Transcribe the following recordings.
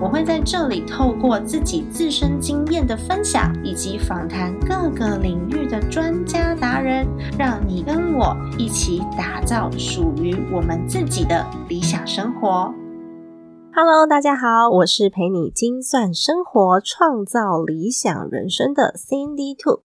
我会在这里透过自己自身经验的分享，以及访谈各个领域的专家达人，让你跟我一起打造属于我们自己的理想生活。Hello，大家好，我是陪你精算生活、创造理想人生的 Sandy Two。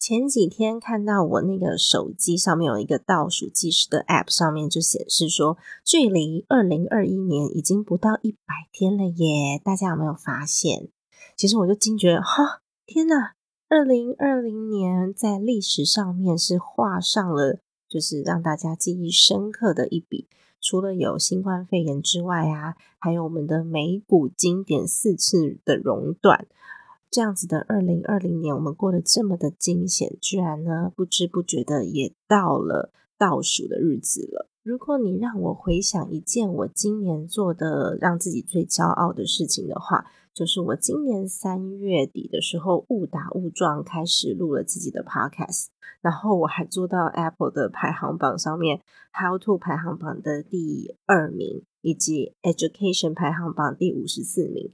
前几天看到我那个手机上面有一个倒数计时的 App，上面就显示说，距离二零二一年已经不到一百天了耶！大家有没有发现？其实我就惊觉，哈，天哪！二零二零年在历史上面是画上了，就是让大家记忆深刻的一笔。除了有新冠肺炎之外啊，还有我们的美股经典四次的熔断。这样子的二零二零年，我们过得这么的惊险，居然呢不知不觉的也到了倒数的日子了。如果你让我回想一件我今年做的让自己最骄傲的事情的话，就是我今年三月底的时候误打误撞开始录了自己的 podcast，然后我还做到 Apple 的排行榜上面 How to 排行榜的第二名。以及 Education 排行榜第五十四名，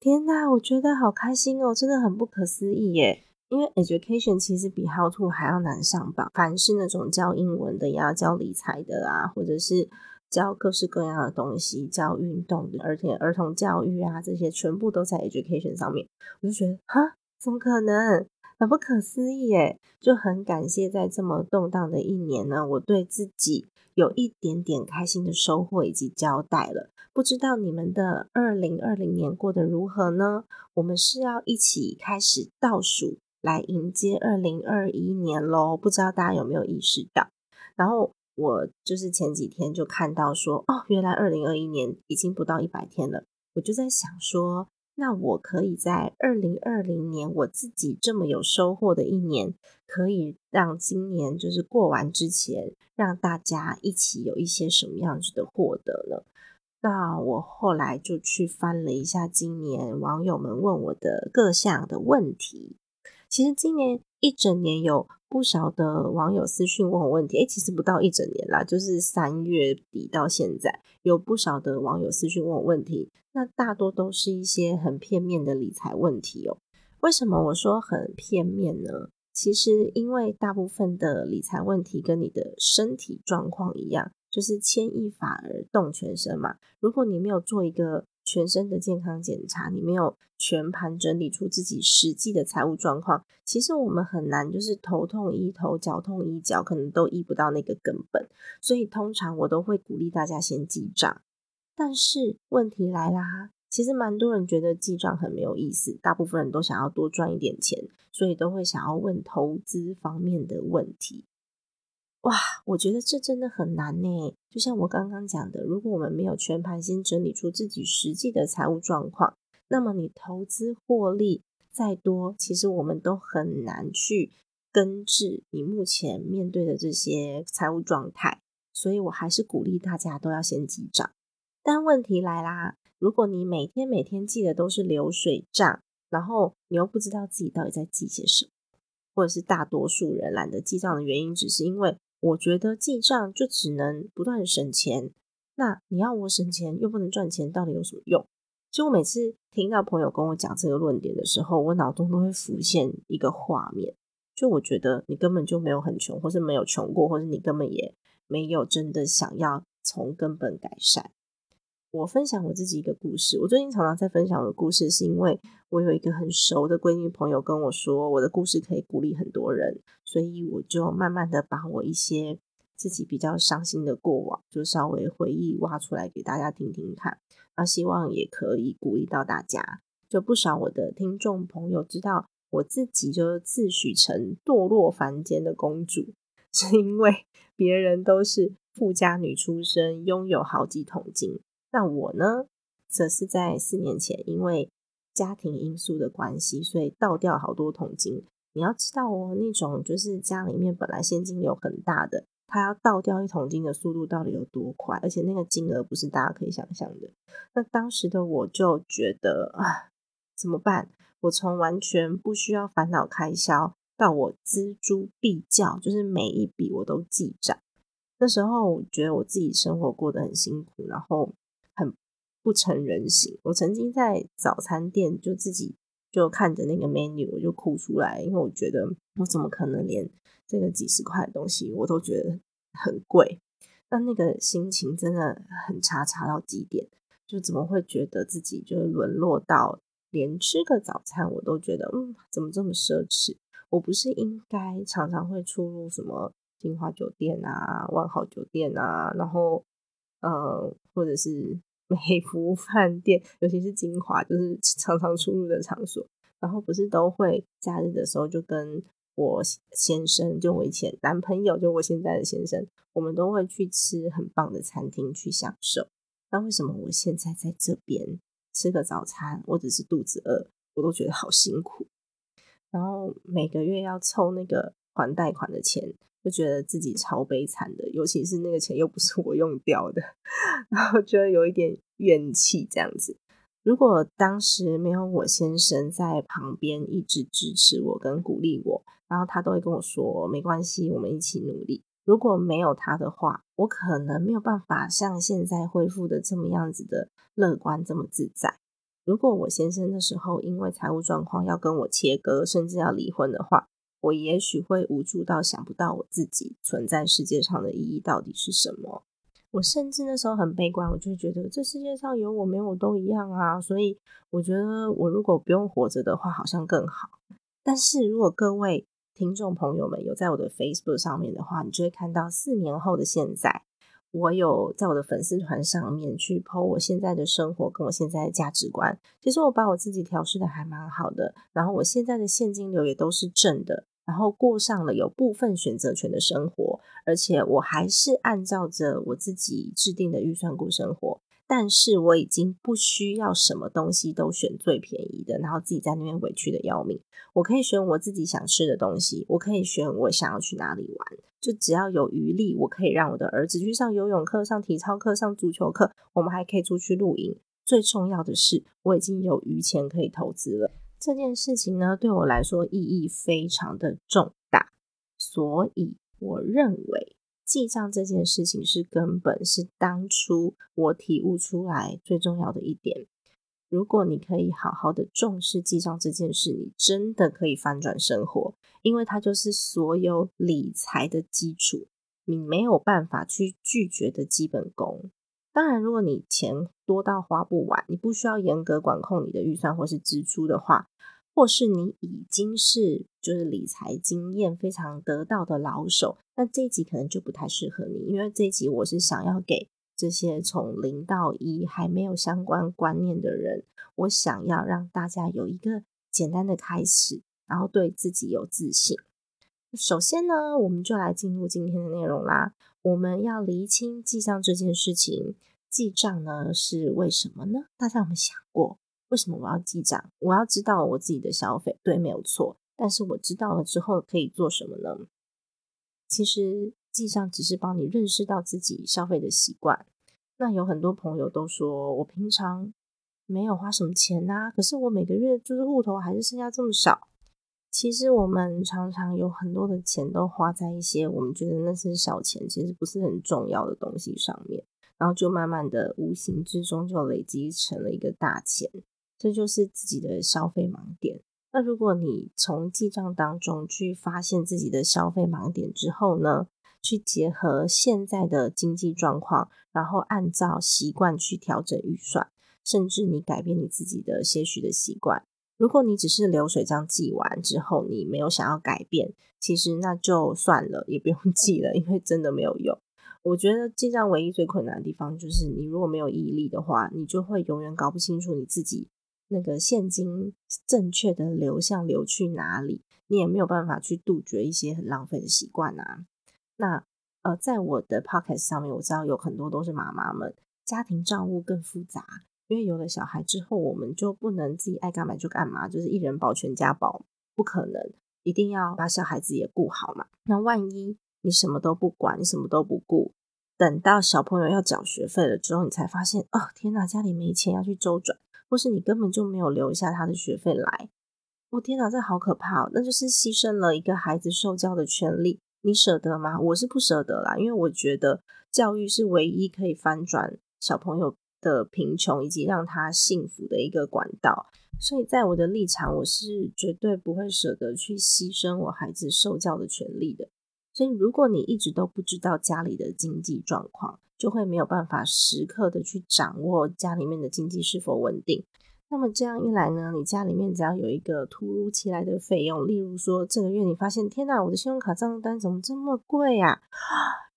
天呐，我觉得好开心哦，真的很不可思议耶！因为 Education 其实比 How to 还要难上榜，凡是那种教英文的呀、教理财的啊，或者是教各式各样的东西、教运动的，而且儿童教育啊这些，全部都在 Education 上面，我就觉得哈，怎么可能？很不可思议耶！就很感谢在这么动荡的一年呢，我对自己。有一点点开心的收获以及交代了，不知道你们的二零二零年过得如何呢？我们是要一起开始倒数来迎接二零二一年喽，不知道大家有没有意识到？然后我就是前几天就看到说，哦，原来二零二一年已经不到一百天了，我就在想说。那我可以在二零二零年，我自己这么有收获的一年，可以让今年就是过完之前，让大家一起有一些什么样子的获得呢？那我后来就去翻了一下今年网友们问我的各项的问题，其实今年一整年有。不少的网友私讯问我问题，哎，其实不到一整年啦，就是三月底到现在，有不少的网友私讯问我问题，那大多都是一些很片面的理财问题哦。为什么我说很片面呢？其实因为大部分的理财问题跟你的身体状况一样，就是牵一发而动全身嘛。如果你没有做一个全身的健康检查，你没有全盘整理出自己实际的财务状况，其实我们很难就是头痛医头，脚痛医脚，可能都医不到那个根本。所以通常我都会鼓励大家先记账。但是问题来啦，其实蛮多人觉得记账很没有意思，大部分人都想要多赚一点钱，所以都会想要问投资方面的问题。哇，我觉得这真的很难呢。就像我刚刚讲的，如果我们没有全盘先整理出自己实际的财务状况，那么你投资获利再多，其实我们都很难去根治你目前面对的这些财务状态。所以我还是鼓励大家都要先记账。但问题来啦，如果你每天每天记的都是流水账，然后你又不知道自己到底在记些什么，或者是大多数人懒得记账的原因，只是因为。我觉得记账就只能不断省钱，那你要我省钱又不能赚钱，到底有什么用？其实我每次听到朋友跟我讲这个论点的时候，我脑中都会浮现一个画面，就我觉得你根本就没有很穷，或是没有穷过，或是你根本也没有真的想要从根本改善。我分享我自己一个故事。我最近常常在分享我的故事，是因为我有一个很熟的闺蜜朋友跟我说，我的故事可以鼓励很多人，所以我就慢慢的把我一些自己比较伤心的过往，就稍微回忆挖出来给大家听听看。那希望也可以鼓励到大家。就不少我的听众朋友知道，我自己就自诩成堕落凡间的公主，是因为别人都是富家女出身，拥有好几桶金。那我呢，则是在四年前，因为家庭因素的关系，所以倒掉好多桶金。你要知道哦，那种就是家里面本来现金流很大的，他要倒掉一桶金的速度到底有多快，而且那个金额不是大家可以想象的。那当时的我就觉得啊，怎么办？我从完全不需要烦恼开销，到我锱铢必较，就是每一笔我都记账。那时候我觉得我自己生活过得很辛苦，然后不成人形。我曾经在早餐店就自己就看着那个 menu，我就哭出来，因为我觉得我怎么可能连这个几十块的东西我都觉得很贵？那那个心情真的很差，差到极点。就怎么会觉得自己就沦落到连吃个早餐我都觉得嗯，怎么这么奢侈？我不是应该常常会出入什么？金华酒店啊，万豪酒店啊，然后呃，或者是 美福饭店，尤其是金华，就是常常出入的场所。然后不是都会假日的时候，就跟我先生，就我以前男朋友，就我现在的先生，我们都会去吃很棒的餐厅去享受。那为什么我现在在这边吃个早餐，我只是肚子饿，我都觉得好辛苦。然后每个月要凑那个还贷款的钱。就觉得自己超悲惨的，尤其是那个钱又不是我用掉的，然后觉得有一点怨气这样子。如果当时没有我先生在旁边一直支持我跟鼓励我，然后他都会跟我说没关系，我们一起努力。如果没有他的话，我可能没有办法像现在恢复的这么样子的乐观，这么自在。如果我先生那时候因为财务状况要跟我切割，甚至要离婚的话，我也许会无助到想不到我自己存在世界上的意义到底是什么。我甚至那时候很悲观，我就觉得这世界上有我没我都一样啊。所以我觉得我如果不用活着的话，好像更好。但是如果各位听众朋友们有在我的 Facebook 上面的话，你就会看到四年后的现在，我有在我的粉丝团上面去 po 我现在的生活跟我现在的价值观。其实我把我自己调试的还蛮好的，然后我现在的现金流也都是正的。然后过上了有部分选择权的生活，而且我还是按照着我自己制定的预算过生活。但是我已经不需要什么东西都选最便宜的，然后自己在那边委屈的要命。我可以选我自己想吃的东西，我可以选我想要去哪里玩。就只要有余力，我可以让我的儿子去上游泳课、上体操课、上足球课，我们还可以出去露营。最重要的是，我已经有余钱可以投资了。这件事情呢，对我来说意义非常的重大，所以我认为记账这件事情是根本，是当初我体悟出来最重要的一点。如果你可以好好的重视记账这件事，你真的可以翻转生活，因为它就是所有理财的基础，你没有办法去拒绝的基本功。当然，如果你钱多到花不完，你不需要严格管控你的预算或是支出的话，或是你已经是就是理财经验非常得到的老手，那这一集可能就不太适合你，因为这一集我是想要给这些从零到一还没有相关观念的人，我想要让大家有一个简单的开始，然后对自己有自信。首先呢，我们就来进入今天的内容啦。我们要厘清记账这件事情。记账呢是为什么呢？大家有没有想过，为什么我要记账？我要知道我自己的消费，对，没有错。但是我知道了之后可以做什么呢？其实记账只是帮你认识到自己消费的习惯。那有很多朋友都说我平常没有花什么钱呐，可是我每个月就是户头还是剩下这么少。其实我们常常有很多的钱都花在一些我们觉得那是小钱，其实不是很重要的东西上面。然后就慢慢的无形之中就累积成了一个大钱，这就是自己的消费盲点。那如果你从记账当中去发现自己的消费盲点之后呢，去结合现在的经济状况，然后按照习惯去调整预算，甚至你改变你自己的些许的习惯。如果你只是流水账记完之后，你没有想要改变，其实那就算了，也不用 记了，因为真的没有用。我觉得记账唯一最困难的地方，就是你如果没有毅力的话，你就会永远搞不清楚你自己那个现金正确的流向流去哪里，你也没有办法去杜绝一些很浪费的习惯啊。那呃，在我的 podcast 上面，我知道有很多都是妈妈们，家庭账务更复杂，因为有了小孩之后，我们就不能自己爱干嘛就干嘛，就是一人保全家保，不可能，一定要把小孩子也顾好嘛。那万一。你什么都不管，你什么都不顾，等到小朋友要缴学费了之后，你才发现，哦，天哪，家里没钱要去周转，或是你根本就没有留下他的学费来。我天哪，这好可怕哦！那就是牺牲了一个孩子受教的权利，你舍得吗？我是不舍得啦，因为我觉得教育是唯一可以翻转小朋友的贫穷以及让他幸福的一个管道。所以在我的立场，我是绝对不会舍得去牺牲我孩子受教的权利的。所以，如果你一直都不知道家里的经济状况，就会没有办法时刻的去掌握家里面的经济是否稳定。那么这样一来呢，你家里面只要有一个突如其来的费用，例如说这个月你发现，天哪，我的信用卡账单怎么这么贵呀？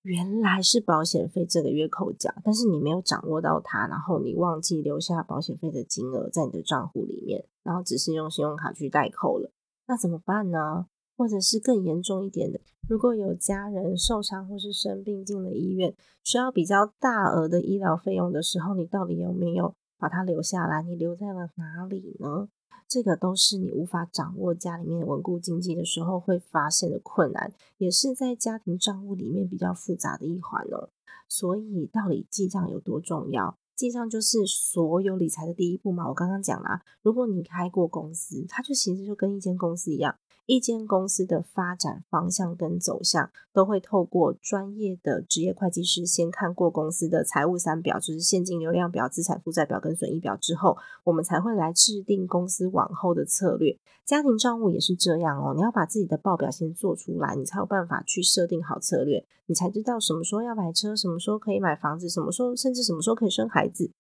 原来是保险费这个月扣缴，但是你没有掌握到它，然后你忘记留下保险费的金额在你的账户里面，然后只是用信用卡去代扣了，那怎么办呢？或者是更严重一点的，如果有家人受伤或是生病进了医院，需要比较大额的医疗费用的时候，你到底有没有？把它留下来，你留在了哪里呢？这个都是你无法掌握家里面稳固经济的时候会发现的困难，也是在家庭账务里面比较复杂的一环哦。所以，到底记账有多重要？记账就是所有理财的第一步嘛。我刚刚讲啦，如果你开过公司，它就其实就跟一间公司一样。一间公司的发展方向跟走向，都会透过专业的职业会计师先看过公司的财务三表，就是现金流量表、资产负债表跟损益表之后，我们才会来制定公司往后的策略。家庭账务也是这样哦，你要把自己的报表先做出来，你才有办法去设定好策略，你才知道什么时候要买车，什么时候可以买房子，什么时候甚至什么时候可以生孩子。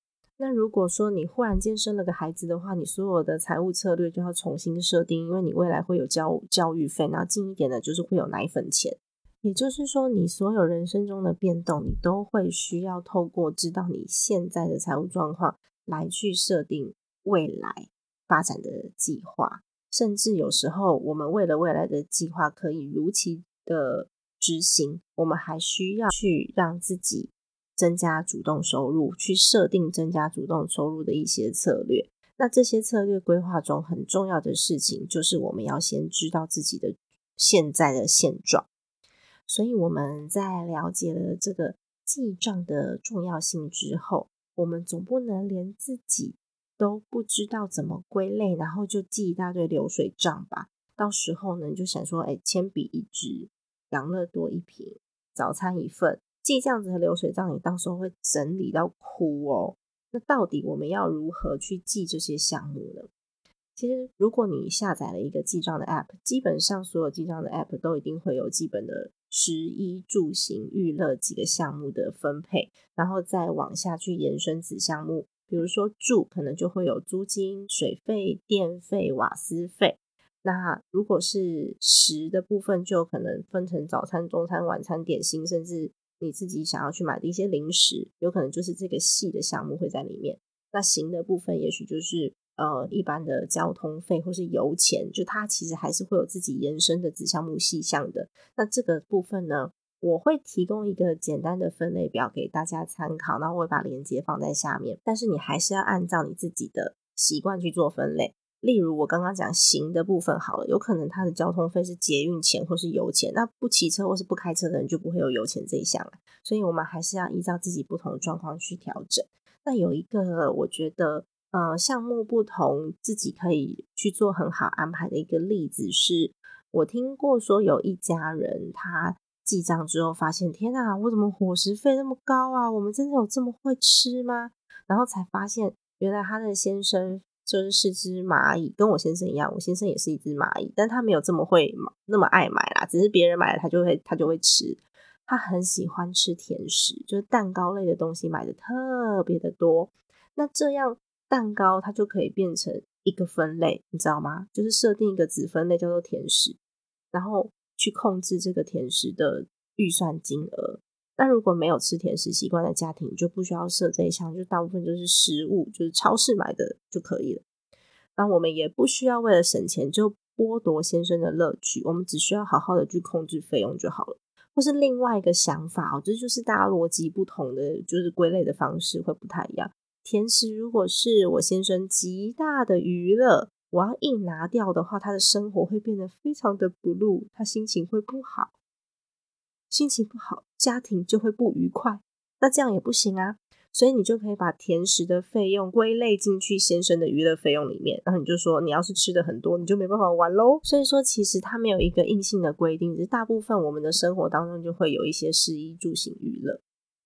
那如果说你忽然间生了个孩子的话，你所有的财务策略就要重新设定，因为你未来会有教教育费，然后近一点的就是会有奶粉钱。也就是说，你所有人生中的变动，你都会需要透过知道你现在的财务状况来去设定未来发展的计划。甚至有时候，我们为了未来的计划可以如期的执行，我们还需要去让自己。增加主动收入，去设定增加主动收入的一些策略。那这些策略规划中很重要的事情，就是我们要先知道自己的现在的现状。所以我们在了解了这个记账的重要性之后，我们总不能连自己都不知道怎么归类，然后就记一大堆流水账吧。到时候呢，就想说，哎，铅笔一支，养乐多一瓶，早餐一份。记账子的流水账，你到时候会整理到哭哦。那到底我们要如何去记这些项目呢？其实，如果你下载了一个记账的 App，基本上所有记账的 App 都一定会有基本的食衣住行娱乐几个项目的分配，然后再往下去延伸子项目。比如说住，可能就会有租金、水费、电费、瓦斯费。那如果是食的部分，就可能分成早餐、中餐、晚餐、点心，甚至你自己想要去买的一些零食，有可能就是这个细的项目会在里面。那行的部分，也许就是呃一般的交通费或是油钱，就它其实还是会有自己延伸的子项目细项的。那这个部分呢，我会提供一个简单的分类表给大家参考，然后我会把链接放在下面。但是你还是要按照你自己的习惯去做分类。例如我刚刚讲行的部分好了，有可能他的交通费是捷运钱或是油钱，那不骑车或是不开车的人就不会有油钱这一项了。所以我们还是要依照自己不同的状况去调整。那有一个我觉得，呃，项目不同，自己可以去做很好安排的一个例子，是我听过说有一家人他记账之后发现，天啊，我怎么伙食费那么高啊？我们真的有这么会吃吗？然后才发现，原来他的先生。就是是只蚂蚁，跟我先生一样，我先生也是一只蚂蚁，但他没有这么会那么爱买啦，只是别人买了他就会他就会吃，他很喜欢吃甜食，就是蛋糕类的东西买的特别的多。那这样蛋糕它就可以变成一个分类，你知道吗？就是设定一个子分类叫做甜食，然后去控制这个甜食的预算金额。那如果没有吃甜食习惯的家庭，就不需要设这一项，就大部分就是食物，就是超市买的就可以了。那我们也不需要为了省钱就剥夺先生的乐趣，我们只需要好好的去控制费用就好了。或是另外一个想法哦，这就是大家逻辑不同的，就是归类的方式会不太一样。甜食如果是我先生极大的娱乐，我要硬拿掉的话，他的生活会变得非常的不露，他心情会不好。心情不好，家庭就会不愉快。那这样也不行啊。所以你就可以把甜食的费用归类进去先生的娱乐费用里面，然后你就说你要是吃的很多，你就没办法玩喽。所以说，其实它没有一个硬性的规定，只是大部分我们的生活当中就会有一些食衣住行娱乐。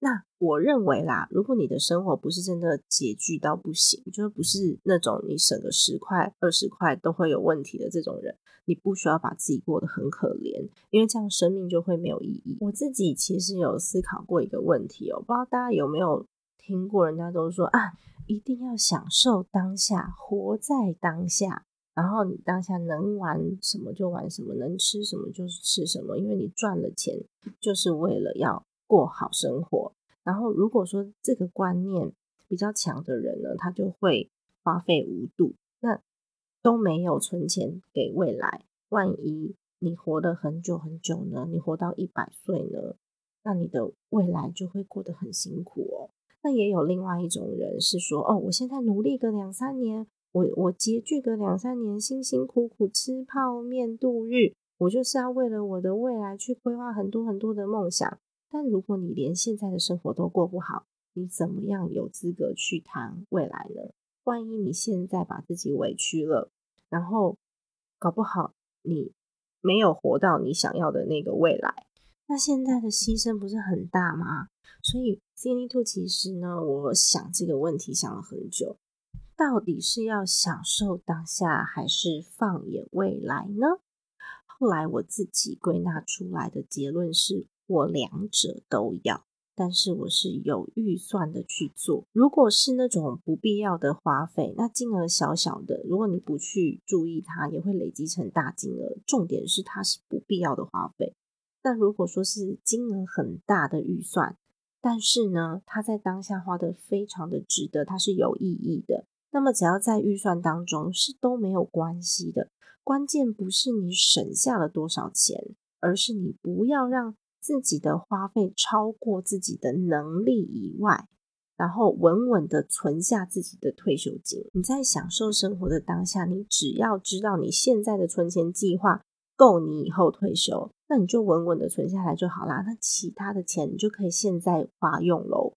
那我认为啦，如果你的生活不是真的拮据到不行，就是不是那种你省个十块二十块都会有问题的这种人，你不需要把自己过得很可怜，因为这样生命就会没有意义。我自己其实有思考过一个问题哦，不知道大家有没有听过，人家都说啊，一定要享受当下，活在当下，然后你当下能玩什么就玩什么，能吃什么就吃什么，因为你赚了钱就是为了要。过好生活，然后如果说这个观念比较强的人呢，他就会花费无度，那都没有存钱给未来。万一你活得很久很久呢？你活到一百岁呢？那你的未来就会过得很辛苦哦。那也有另外一种人是说，哦，我现在努力个两三年，我我拮据个两三年，辛辛苦苦吃泡面度日，我就是要为了我的未来去规划很多很多的梦想。但如果你连现在的生活都过不好，你怎么样有资格去谈未来呢？万一你现在把自己委屈了，然后搞不好你没有活到你想要的那个未来，那现在的牺牲不是很大吗？所以 c n Two 其实呢，我想这个问题想了很久，到底是要享受当下，还是放眼未来呢？后来我自己归纳出来的结论是。我两者都要，但是我是有预算的去做。如果是那种不必要的花费，那金额小小的，如果你不去注意它，也会累积成大金额。重点是它是不必要的花费。但如果说是金额很大的预算，但是呢，它在当下花的非常的值得，它是有意义的。那么只要在预算当中是都没有关系的。关键不是你省下了多少钱，而是你不要让。自己的花费超过自己的能力以外，然后稳稳的存下自己的退休金。你在享受生活的当下，你只要知道你现在的存钱计划够你以后退休，那你就稳稳的存下来就好啦。那其他的钱你就可以现在花用喽，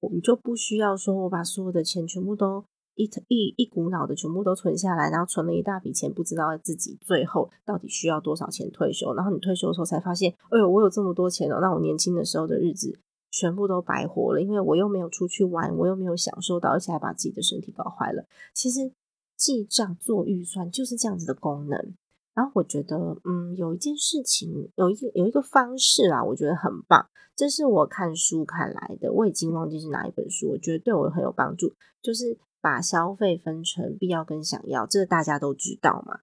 我们就不需要说我把所有的钱全部都。一一一股脑的全部都存下来，然后存了一大笔钱，不知道自己最后到底需要多少钱退休。然后你退休的时候才发现，哎呦，我有这么多钱哦！那我年轻的时候的日子全部都白活了，因为我又没有出去玩，我又没有享受到，而且还把自己的身体搞坏了。其实记账做预算就是这样子的功能。然后我觉得，嗯，有一件事情，有一个有一个方式啊，我觉得很棒。这是我看书看来的，我已经忘记是哪一本书，我觉得对我很有帮助，就是。把消费分成必要跟想要，这个大家都知道嘛。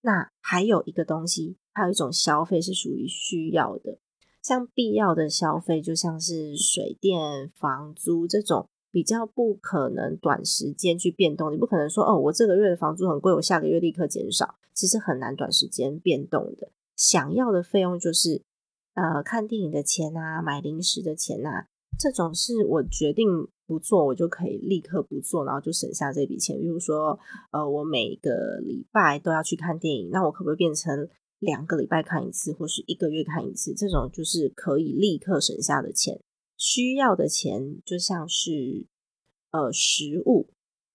那还有一个东西，还有一种消费是属于需要的，像必要的消费，就像是水电、房租这种比较不可能短时间去变动。你不可能说哦，我这个月的房租很贵，我下个月立刻减少，其实很难短时间变动的。想要的费用就是呃，看电影的钱啊，买零食的钱啊，这种是我决定。不做，我就可以立刻不做，然后就省下这笔钱。比如说，呃，我每个礼拜都要去看电影，那我可不可以变成两个礼拜看一次，或是一个月看一次？这种就是可以立刻省下的钱。需要的钱就像是呃食物，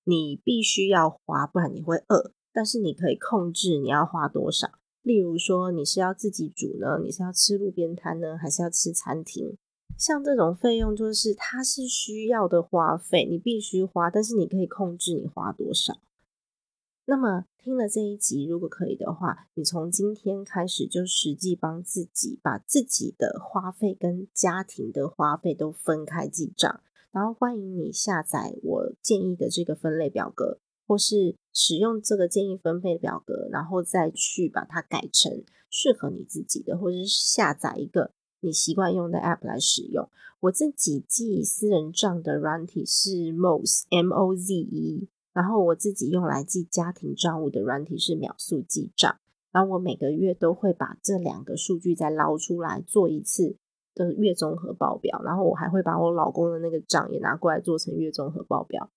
你必须要花，不然你会饿。但是你可以控制你要花多少。例如说，你是要自己煮呢，你是要吃路边摊呢，还是要吃餐厅？像这种费用，就是它是需要的花费，你必须花，但是你可以控制你花多少。那么听了这一集，如果可以的话，你从今天开始就实际帮自己把自己的花费跟家庭的花费都分开记账，然后欢迎你下载我建议的这个分类表格，或是使用这个建议分配表格，然后再去把它改成适合你自己的，或者是下载一个。你习惯用的 App 来使用，我自己记私人账的软体是 Moze M O Z E，然后我自己用来记家庭账务的软体是秒速记账，然后我每个月都会把这两个数据再捞出来做一次的月综合报表，然后我还会把我老公的那个账也拿过来做成月综合报表。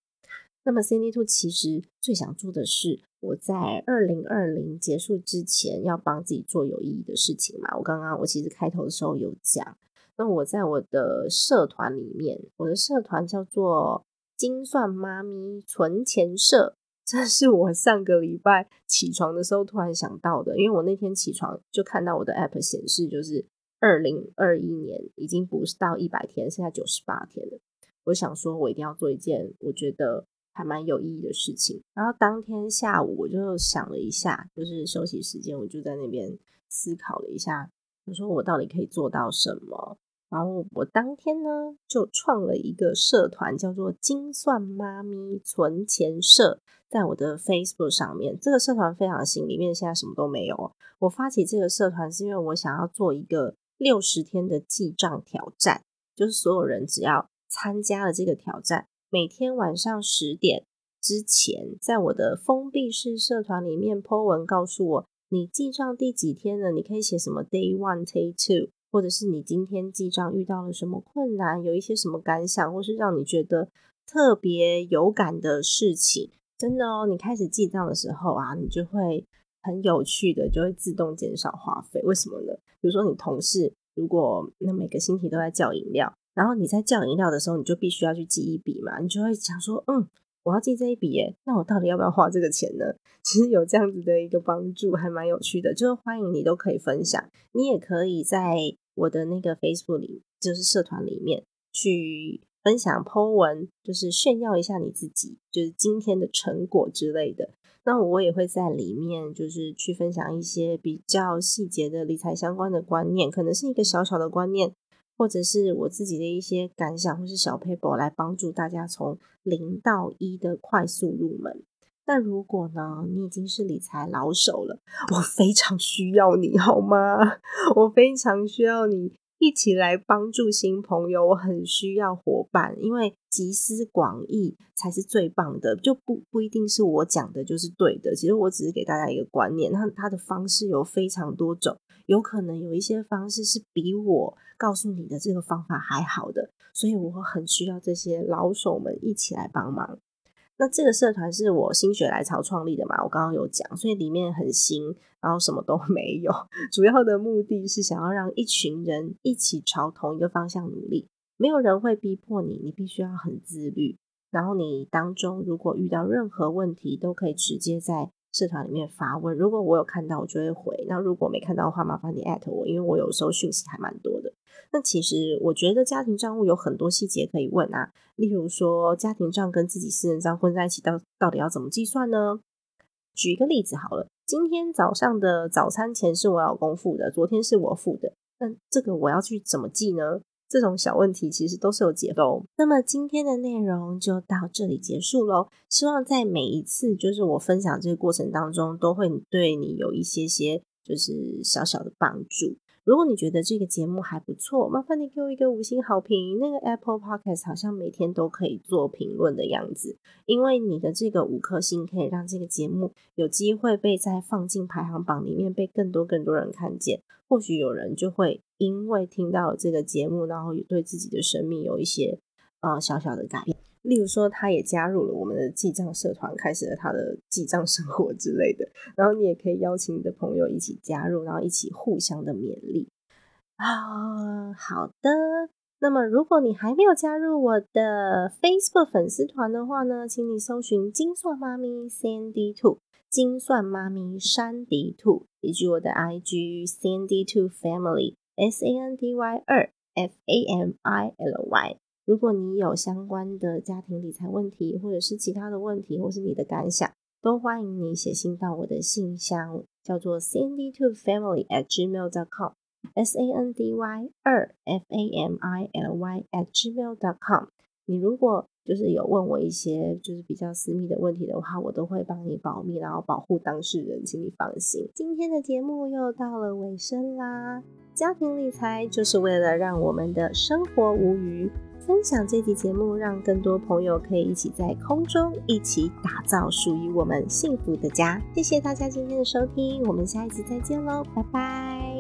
那么 c n d Two 其实最想做的是。我在二零二零结束之前要帮自己做有意义的事情嘛？我刚刚我其实开头的时候有讲，那我在我的社团里面，我的社团叫做“精算妈咪存钱社”，这是我上个礼拜起床的时候突然想到的，因为我那天起床就看到我的 App 显示，就是二零二一年已经不是到一百天，剩下九十八天了。我想说，我一定要做一件我觉得还蛮有意义的事情。然后当天下午我就想了一下，就是休息时间，我就在那边思考了一下，我说我到底可以做到什么？然后我当天呢就创了一个社团，叫做“精算妈咪存钱社”，在我的 Facebook 上面。这个社团非常新，里面现在什么都没有。我发起这个社团是因为我想要做一个六十天的记账挑战，就是所有人只要参加了这个挑战，每天晚上十点之前，在我的封闭式社团里面 po 文告诉我你记账第几天了，你可以写什么 day one day two，或者是你今天记账遇到了什么困难，有一些什么感想，或是让你觉得特别有感的事情。真的哦，你开始记账的时候啊，你就会很有趣的，就会自动减少花费。为什么呢？比如说你同事如果那每个星期都在叫饮料。然后你在叫饮料的时候，你就必须要去记一笔嘛，你就会想说，嗯，我要记这一笔耶，那我到底要不要花这个钱呢？其实有这样子的一个帮助，还蛮有趣的，就是欢迎你都可以分享，你也可以在我的那个 Facebook 里，就是社团里面去分享 po 文，就是炫耀一下你自己，就是今天的成果之类的。那我也会在里面，就是去分享一些比较细节的理财相关的观念，可能是一个小小的观念。或者是我自己的一些感想，或是小 paper 来帮助大家从零到一的快速入门。那如果呢，你已经是理财老手了，我非常需要你，好吗？我非常需要你。一起来帮助新朋友，我很需要伙伴，因为集思广益才是最棒的，就不不一定是我讲的就是对的。其实我只是给大家一个观念，那它的方式有非常多种，有可能有一些方式是比我告诉你的这个方法还好的，所以我很需要这些老手们一起来帮忙。那这个社团是我心血来潮创立的嘛？我刚刚有讲，所以里面很新，然后什么都没有。主要的目的是想要让一群人一起朝同一个方向努力，没有人会逼迫你，你必须要很自律。然后你当中如果遇到任何问题，都可以直接在社团里面发问。如果我有看到，我就会回。那如果没看到的话，麻烦你艾特我，因为我有时候讯息还蛮多的。那其实我觉得家庭账户有很多细节可以问啊，例如说家庭账跟自己私人账混在一起，到到底要怎么计算呢？举一个例子好了，今天早上的早餐钱是我老公付的，昨天是我付的，那这个我要去怎么记呢？这种小问题其实都是有解的哦。那么今天的内容就到这里结束喽，希望在每一次就是我分享这个过程当中，都会对你有一些些就是小小的帮助。如果你觉得这个节目还不错，麻烦你给我一个五星好评。那个 Apple Podcast 好像每天都可以做评论的样子，因为你的这个五颗星可以让这个节目有机会被再放进排行榜里面，被更多更多人看见。或许有人就会因为听到这个节目，然后也对自己的生命有一些呃小小的改变。例如说，他也加入了我们的记账社团，开始了他的记账生活之类的。然后你也可以邀请你的朋友一起加入，然后一起互相的勉励啊。好的，那么如果你还没有加入我的 Facebook 粉丝团的话呢，请你搜寻“精算妈咪 Sandy Two”，精算妈咪山迪兔，以及我的 IG Sandy Two Family S A N D Y 二 F A M I L Y。如果你有相关的家庭理财问题，或者是其他的问题，或是你的感想，都欢迎你写信到我的信箱，叫做 sandy two family at gmail dot com s a n d y 二 f a m i l y at gmail dot com。你如果就是有问我一些就是比较私密的问题的话，我都会帮你保密，然后保护当事人，请你放心。今天的节目又到了尾声啦，家庭理财就是为了让我们的生活无虞。分享这集节目，让更多朋友可以一起在空中一起打造属于我们幸福的家。谢谢大家今天的收听，我们下一集再见喽，拜拜。